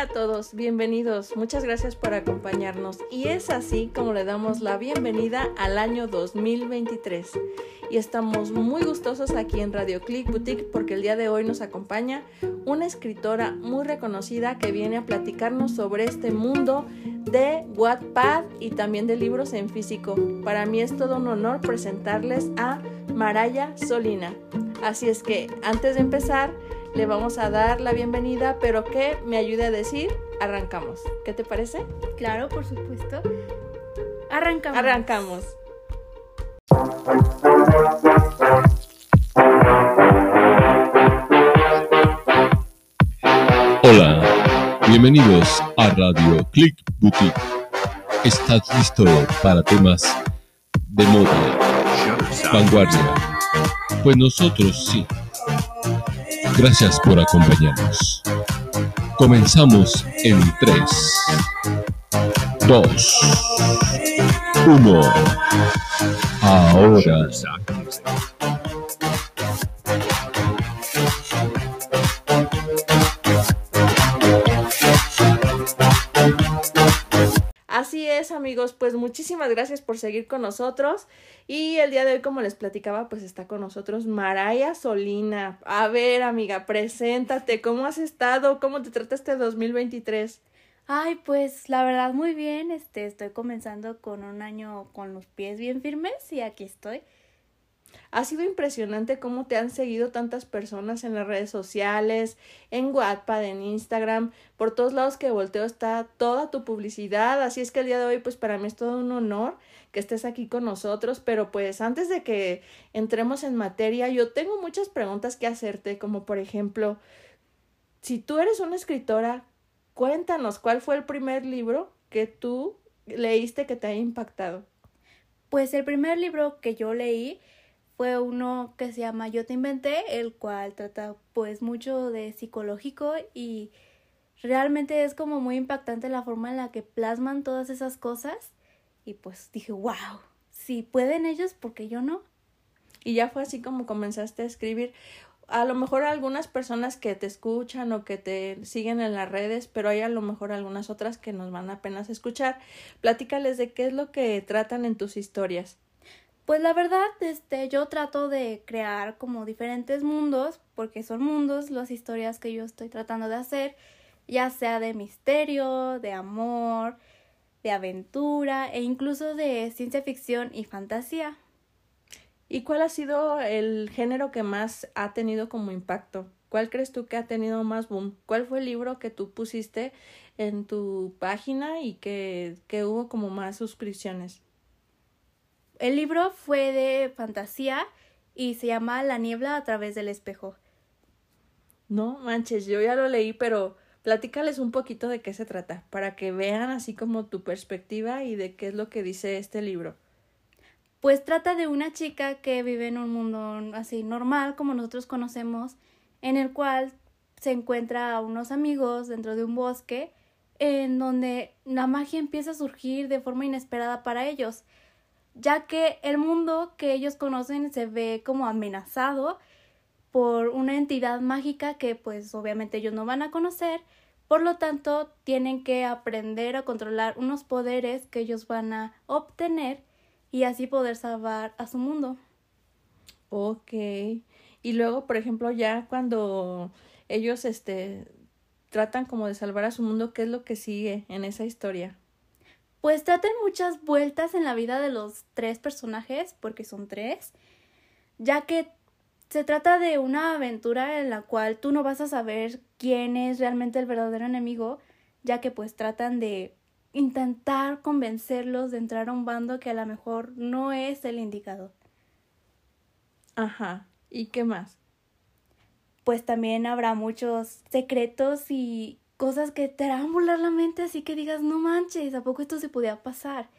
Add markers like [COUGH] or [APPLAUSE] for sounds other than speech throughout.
Hola a todos, bienvenidos, muchas gracias por acompañarnos y es así como le damos la bienvenida al año 2023 y estamos muy gustosos aquí en Radio Click Boutique porque el día de hoy nos acompaña una escritora muy reconocida que viene a platicarnos sobre este mundo de Wattpad y también de libros en físico. Para mí es todo un honor presentarles a Maraya Solina. Así es que antes de empezar, le vamos a dar la bienvenida, pero que me ayude a decir, arrancamos. ¿Qué te parece? Claro, por supuesto. Arrancamos. Arrancamos. Hola, bienvenidos a Radio Click Boutique. ¿Estás listo para temas de moda, vanguardia? Pues nosotros sí. Gracias por acompañarnos. Comenzamos en 3, 2, 1. Ahora. Amigos, pues muchísimas gracias por seguir con nosotros. Y el día de hoy, como les platicaba, pues está con nosotros Maraya Solina. A ver, amiga, preséntate, ¿cómo has estado? ¿Cómo te trata este 2023? Ay, pues la verdad muy bien, este estoy comenzando con un año con los pies bien firmes y aquí estoy. Ha sido impresionante cómo te han seguido tantas personas en las redes sociales, en WhatsApp, en Instagram, por todos lados que volteo está toda tu publicidad, así es que el día de hoy pues para mí es todo un honor que estés aquí con nosotros, pero pues antes de que entremos en materia, yo tengo muchas preguntas que hacerte, como por ejemplo, si tú eres una escritora, cuéntanos cuál fue el primer libro que tú leíste que te haya impactado. Pues el primer libro que yo leí fue uno que se llama Yo te inventé, el cual trata pues mucho de psicológico y realmente es como muy impactante la forma en la que plasman todas esas cosas y pues dije, wow, si pueden ellos, ¿por qué yo no? Y ya fue así como comenzaste a escribir. A lo mejor algunas personas que te escuchan o que te siguen en las redes, pero hay a lo mejor algunas otras que nos van apenas a escuchar. Platícales de qué es lo que tratan en tus historias. Pues la verdad, este, yo trato de crear como diferentes mundos, porque son mundos las historias que yo estoy tratando de hacer, ya sea de misterio, de amor, de aventura e incluso de ciencia ficción y fantasía. ¿Y cuál ha sido el género que más ha tenido como impacto? ¿Cuál crees tú que ha tenido más boom? ¿Cuál fue el libro que tú pusiste en tu página y que, que hubo como más suscripciones? El libro fue de fantasía y se llama La niebla a través del espejo. No manches, yo ya lo leí, pero platícales un poquito de qué se trata, para que vean así como tu perspectiva y de qué es lo que dice este libro. Pues trata de una chica que vive en un mundo así normal, como nosotros conocemos, en el cual se encuentra a unos amigos dentro de un bosque, en donde la magia empieza a surgir de forma inesperada para ellos ya que el mundo que ellos conocen se ve como amenazado por una entidad mágica que pues obviamente ellos no van a conocer, por lo tanto tienen que aprender a controlar unos poderes que ellos van a obtener y así poder salvar a su mundo. Ok. Y luego, por ejemplo, ya cuando ellos este tratan como de salvar a su mundo, ¿qué es lo que sigue en esa historia? Pues tratan muchas vueltas en la vida de los tres personajes, porque son tres, ya que se trata de una aventura en la cual tú no vas a saber quién es realmente el verdadero enemigo, ya que pues tratan de intentar convencerlos de entrar a un bando que a lo mejor no es el indicado. Ajá. ¿Y qué más? Pues también habrá muchos secretos y cosas que te harán volar la mente así que digas, no manches, ¿a poco esto se podía pasar?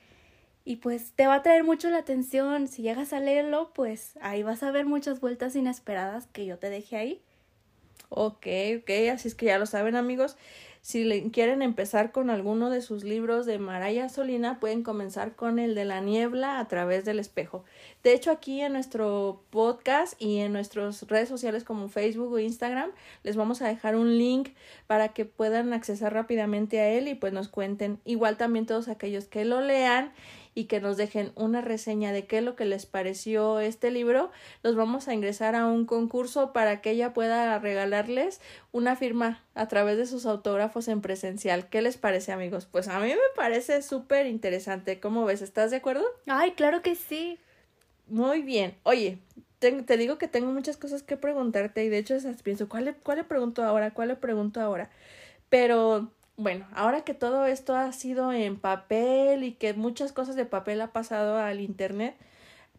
Y pues te va a traer mucho la atención. Si llegas a leerlo, pues ahí vas a ver muchas vueltas inesperadas que yo te dejé ahí. Ok, ok, así es que ya lo saben amigos. Si quieren empezar con alguno de sus libros de Maraya Solina, pueden comenzar con el de la niebla a través del espejo. De hecho, aquí en nuestro podcast y en nuestras redes sociales como Facebook o Instagram, les vamos a dejar un link para que puedan accesar rápidamente a él y pues nos cuenten. Igual también todos aquellos que lo lean y que nos dejen una reseña de qué es lo que les pareció este libro, los vamos a ingresar a un concurso para que ella pueda regalarles una firma a través de sus autógrafos en presencial. ¿Qué les parece, amigos? Pues a mí me parece súper interesante. ¿Cómo ves? ¿Estás de acuerdo? Ay, claro que sí. Muy bien. Oye, te, digo que tengo muchas cosas que preguntarte y de hecho esas pienso, ¿cuál le, ¿cuál le pregunto ahora? ¿Cuál le pregunto ahora? Pero bueno, ahora que todo esto ha sido en papel y que muchas cosas de papel ha pasado al internet,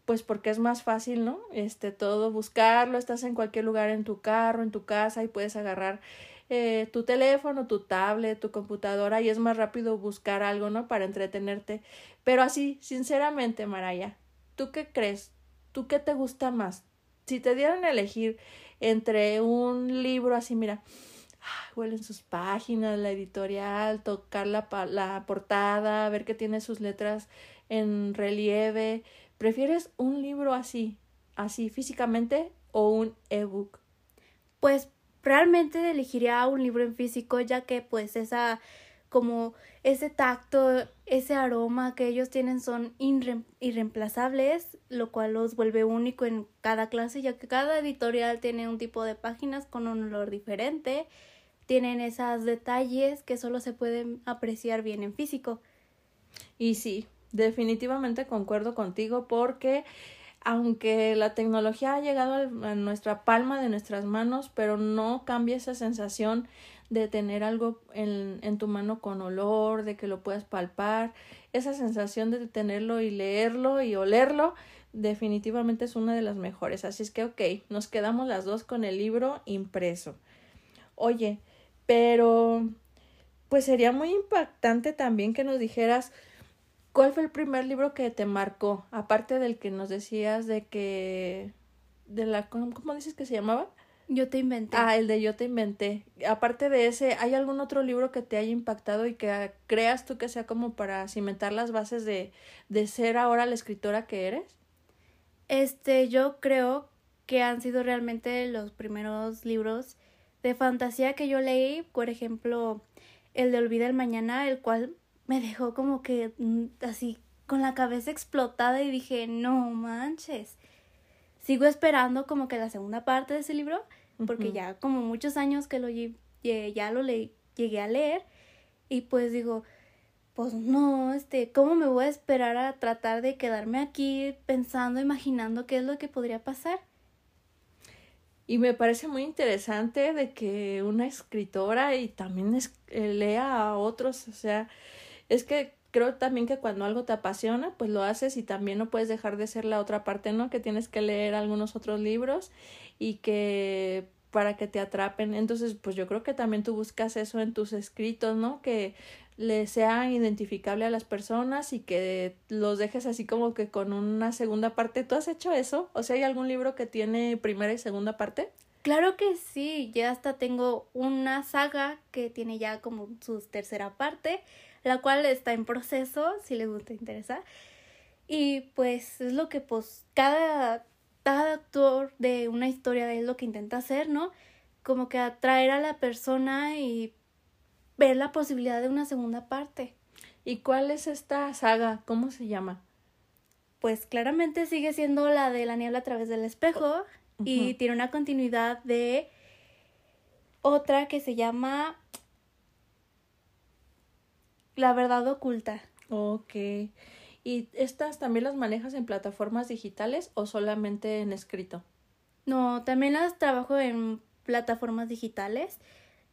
pues porque es más fácil, ¿no? Este, todo buscarlo, estás en cualquier lugar en tu carro, en tu casa y puedes agarrar eh, tu teléfono, tu tablet, tu computadora y es más rápido buscar algo, ¿no? Para entretenerte. Pero así, sinceramente, Maraya, ¿tú qué crees? ¿Tú qué te gusta más? Si te dieran a elegir entre un libro así, mira, huelen sus páginas, la editorial, tocar la, la portada, ver que tiene sus letras en relieve. ¿Prefieres un libro así, así físicamente o un ebook? Pues realmente elegiría un libro en físico ya que pues esa como ese tacto, ese aroma que ellos tienen son irreemplazables, lo cual los vuelve único en cada clase, ya que cada editorial tiene un tipo de páginas con un olor diferente tienen esos detalles que solo se pueden apreciar bien en físico. Y sí, definitivamente concuerdo contigo porque aunque la tecnología ha llegado a nuestra palma de nuestras manos, pero no cambia esa sensación de tener algo en, en, tu mano con olor, de que lo puedas palpar, esa sensación de tenerlo y leerlo y olerlo, definitivamente es una de las mejores. Así es que, ok, nos quedamos las dos con el libro impreso. Oye, pero, pues sería muy impactante también que nos dijeras cuál fue el primer libro que te marcó, aparte del que nos decías de que, de la, ¿cómo dices que se llamaba? Yo te inventé. Ah, el de Yo te inventé. Aparte de ese, ¿hay algún otro libro que te haya impactado y que creas tú que sea como para cimentar las bases de, de ser ahora la escritora que eres? Este, yo creo que han sido realmente los primeros libros de fantasía que yo leí, por ejemplo, el de Olvida el Mañana, el cual me dejó como que mm, así con la cabeza explotada y dije, no manches. Sigo esperando como que la segunda parte de ese libro, porque ya como muchos años que lo ya lo leí, llegué a leer y pues digo, pues no, este, ¿cómo me voy a esperar a tratar de quedarme aquí pensando, imaginando qué es lo que podría pasar? Y me parece muy interesante de que una escritora y también es, eh, lea a otros, o sea, es que creo también que cuando algo te apasiona, pues lo haces y también no puedes dejar de ser la otra parte, ¿no? Que tienes que leer algunos otros libros y que para que te atrapen. Entonces, pues yo creo que también tú buscas eso en tus escritos, ¿no? Que le sea identificable a las personas y que los dejes así como que con una segunda parte. ¿Tú has hecho eso? O sea, ¿hay algún libro que tiene primera y segunda parte? Claro que sí, ya hasta tengo una saga que tiene ya como su tercera parte, la cual está en proceso, si les gusta interesar. Y pues es lo que pues cada, cada actor de una historia es lo que intenta hacer, ¿no? Como que atraer a la persona y ver la posibilidad de una segunda parte. ¿Y cuál es esta saga? ¿Cómo se llama? Pues claramente sigue siendo la de la niebla a través del espejo y tiene una continuidad de otra que se llama La verdad oculta. Ok. ¿Y estas también las manejas en plataformas digitales o solamente en escrito? No, también las trabajo en plataformas digitales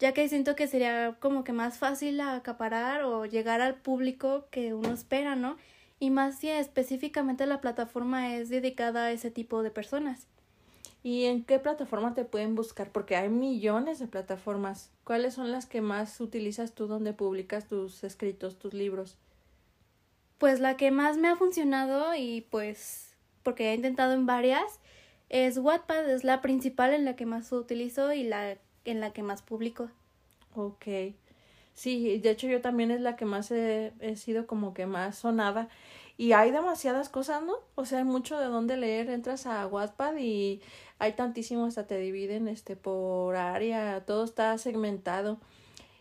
ya que siento que sería como que más fácil acaparar o llegar al público que uno espera, ¿no? Y más si específicamente la plataforma es dedicada a ese tipo de personas. ¿Y en qué plataforma te pueden buscar? Porque hay millones de plataformas. ¿Cuáles son las que más utilizas tú donde publicas tus escritos, tus libros? Pues la que más me ha funcionado y pues porque he intentado en varias es Wattpad, es la principal en la que más utilizo y la en la que más publico. Ok. Sí, de hecho yo también es la que más he, sido como que más sonada. Y hay demasiadas cosas, ¿no? O sea, hay mucho de dónde leer. Entras a Wattpad y hay tantísimo, hasta te dividen este por área, todo está segmentado.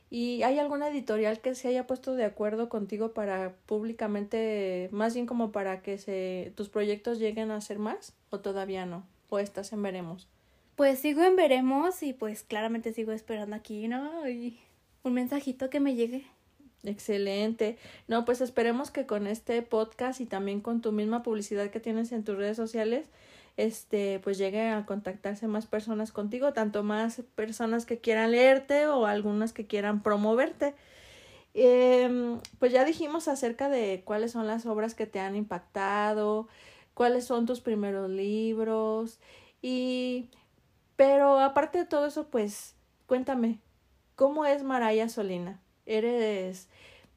¿Y hay alguna editorial que se haya puesto de acuerdo contigo para públicamente, más bien como para que se, tus proyectos lleguen a ser más? ¿O todavía no? ¿O estás en veremos? Pues sigo en veremos y pues claramente sigo esperando aquí, ¿no? Y un mensajito que me llegue. Excelente. No, pues esperemos que con este podcast y también con tu misma publicidad que tienes en tus redes sociales, este, pues llegue a contactarse más personas contigo, tanto más personas que quieran leerte o algunas que quieran promoverte. Eh, pues ya dijimos acerca de cuáles son las obras que te han impactado, cuáles son tus primeros libros y pero aparte de todo eso, pues cuéntame, ¿cómo es Maraya Solina? ¿Eres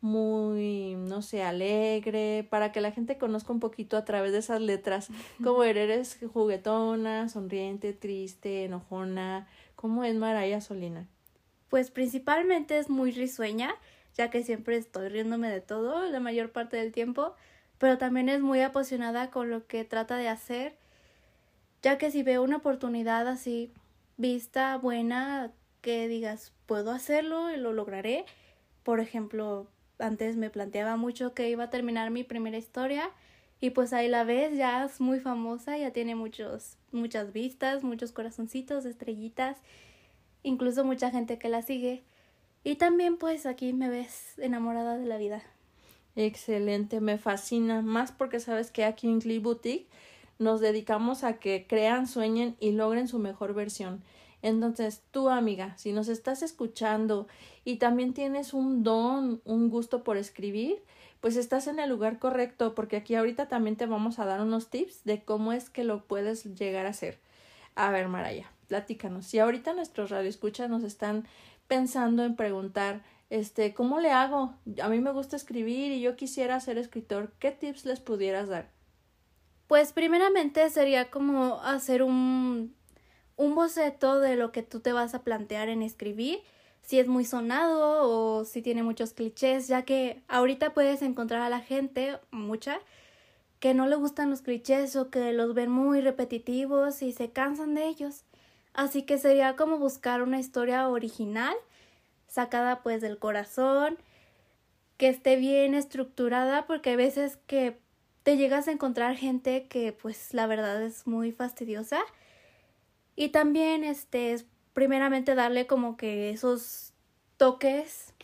muy, no sé, alegre, para que la gente conozca un poquito a través de esas letras, [LAUGHS] cómo eres juguetona, sonriente, triste, enojona, cómo es Maraya Solina. Pues principalmente es muy risueña, ya que siempre estoy riéndome de todo la mayor parte del tiempo, pero también es muy apasionada con lo que trata de hacer, ya que si veo una oportunidad así vista, buena, que digas, puedo hacerlo y lo lograré, por ejemplo, antes me planteaba mucho que iba a terminar mi primera historia y pues ahí la ves, ya es muy famosa, ya tiene muchos, muchas vistas, muchos corazoncitos, estrellitas, incluso mucha gente que la sigue. Y también pues aquí me ves enamorada de la vida. Excelente, me fascina, más porque sabes que aquí en Clee Boutique nos dedicamos a que crean, sueñen y logren su mejor versión. Entonces, tú, amiga, si nos estás escuchando y también tienes un don, un gusto por escribir, pues estás en el lugar correcto, porque aquí ahorita también te vamos a dar unos tips de cómo es que lo puedes llegar a hacer. A ver, Maraya, platícanos. Si ahorita nuestros radioescuchas nos están pensando en preguntar, este, ¿cómo le hago? A mí me gusta escribir y yo quisiera ser escritor, ¿qué tips les pudieras dar? Pues primeramente sería como hacer un un boceto de lo que tú te vas a plantear en escribir, si es muy sonado o si tiene muchos clichés, ya que ahorita puedes encontrar a la gente, mucha, que no le gustan los clichés o que los ven muy repetitivos y se cansan de ellos. Así que sería como buscar una historia original, sacada pues del corazón, que esté bien estructurada, porque hay veces que te llegas a encontrar gente que pues la verdad es muy fastidiosa y también, este, es primeramente darle como que esos toques,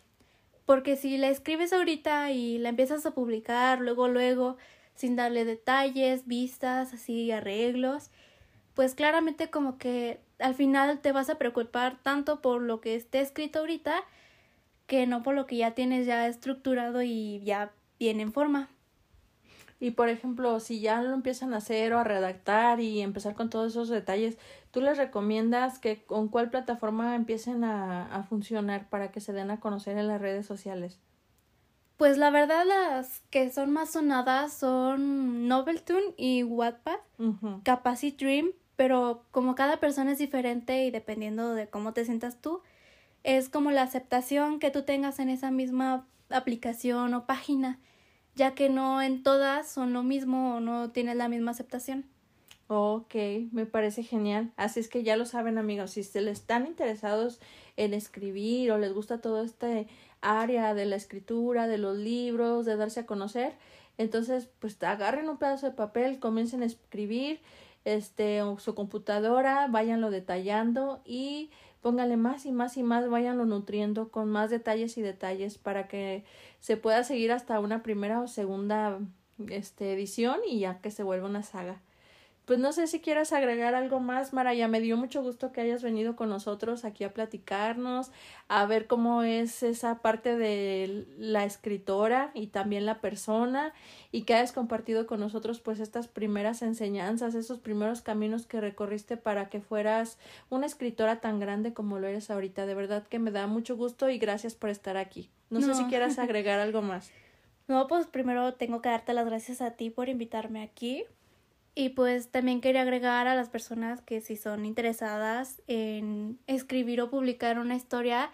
porque si la escribes ahorita y la empiezas a publicar luego, luego, sin darle detalles, vistas, así, arreglos, pues claramente como que al final te vas a preocupar tanto por lo que esté escrito ahorita que no por lo que ya tienes ya estructurado y ya viene en forma. Y por ejemplo, si ya lo empiezan a hacer o a redactar y empezar con todos esos detalles, ¿tú les recomiendas que con cuál plataforma empiecen a, a funcionar para que se den a conocer en las redes sociales? Pues la verdad las que son más sonadas son Noveltoon y Wattpad, Capacity Dream, pero como cada persona es diferente y dependiendo de cómo te sientas tú, es como la aceptación que tú tengas en esa misma aplicación o página ya que no en todas son lo mismo o no tienes la misma aceptación. Ok, me parece genial. Así es que ya lo saben amigos, si se les están interesados en escribir o les gusta todo este área de la escritura, de los libros, de darse a conocer, entonces pues agarren un pedazo de papel, comiencen a escribir, este, su computadora, váyanlo detallando y póngale más y más y más, váyanlo nutriendo con más detalles y detalles para que se pueda seguir hasta una primera o segunda este, edición y ya que se vuelva una saga. Pues no sé si quieras agregar algo más, Maraya. Me dio mucho gusto que hayas venido con nosotros aquí a platicarnos, a ver cómo es esa parte de la escritora y también la persona y que hayas compartido con nosotros pues estas primeras enseñanzas, esos primeros caminos que recorriste para que fueras una escritora tan grande como lo eres ahorita. De verdad que me da mucho gusto y gracias por estar aquí. No, no. sé si quieras [LAUGHS] agregar algo más. No, pues primero tengo que darte las gracias a ti por invitarme aquí. Y pues también quería agregar a las personas que si son interesadas en escribir o publicar una historia,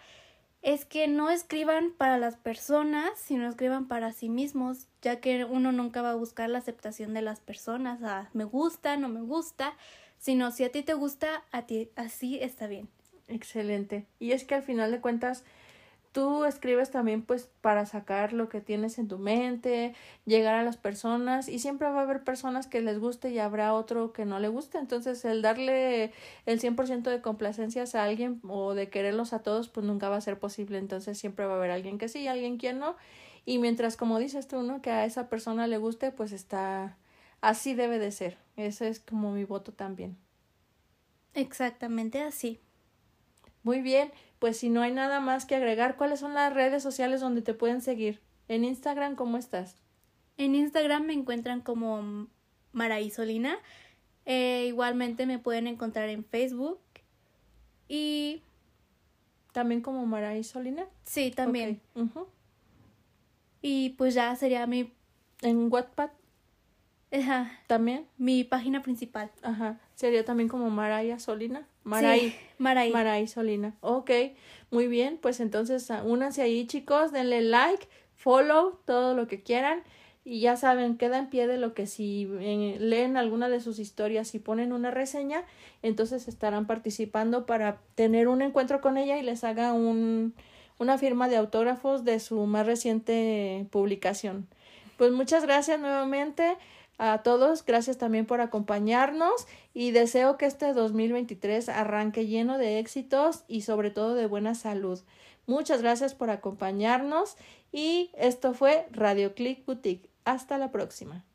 es que no escriban para las personas, sino escriban para sí mismos, ya que uno nunca va a buscar la aceptación de las personas, a me gusta, no me gusta, sino si a ti te gusta, a ti así está bien. Excelente. Y es que al final de cuentas, tú escribes también pues para sacar lo que tienes en tu mente, llegar a las personas y siempre va a haber personas que les guste y habrá otro que no le guste. Entonces el darle el 100% de complacencias a alguien o de quererlos a todos pues nunca va a ser posible. Entonces siempre va a haber alguien que sí y alguien que no. Y mientras como dices tú, ¿no? Que a esa persona le guste pues está así debe de ser. Ese es como mi voto también. Exactamente así. Muy bien, pues si no hay nada más que agregar, ¿cuáles son las redes sociales donde te pueden seguir? En Instagram, ¿cómo estás? En Instagram me encuentran como Maraísolina. Eh, igualmente me pueden encontrar en Facebook. Y. ¿También como Maraísolina? Sí, también. Y pues ya sería mi. ¿En Wattpad? Ajá. ¿También? Mi página principal. Ajá. ¿Sería también como Maraya Solina? Maray. Sí, Maray. Maray Solina. Ok, muy bien. Pues entonces ah, únanse ahí, chicos. Denle like, follow, todo lo que quieran. Y ya saben, queda en pie de lo que si leen alguna de sus historias y ponen una reseña, entonces estarán participando para tener un encuentro con ella y les haga un, una firma de autógrafos de su más reciente publicación. Pues muchas gracias nuevamente a todos, gracias también por acompañarnos y deseo que este 2023 arranque lleno de éxitos y sobre todo de buena salud. Muchas gracias por acompañarnos y esto fue Radio Click Boutique. Hasta la próxima.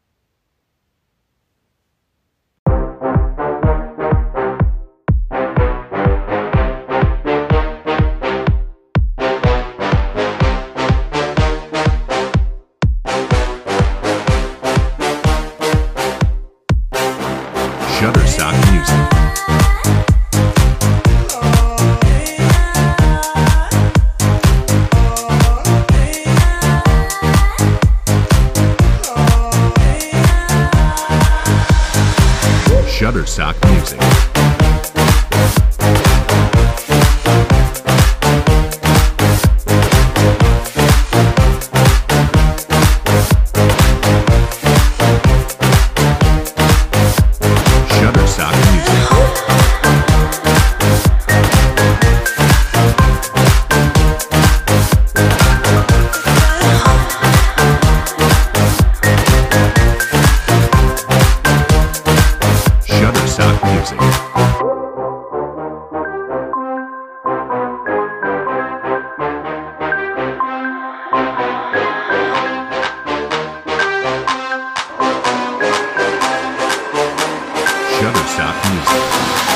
Woodstock music.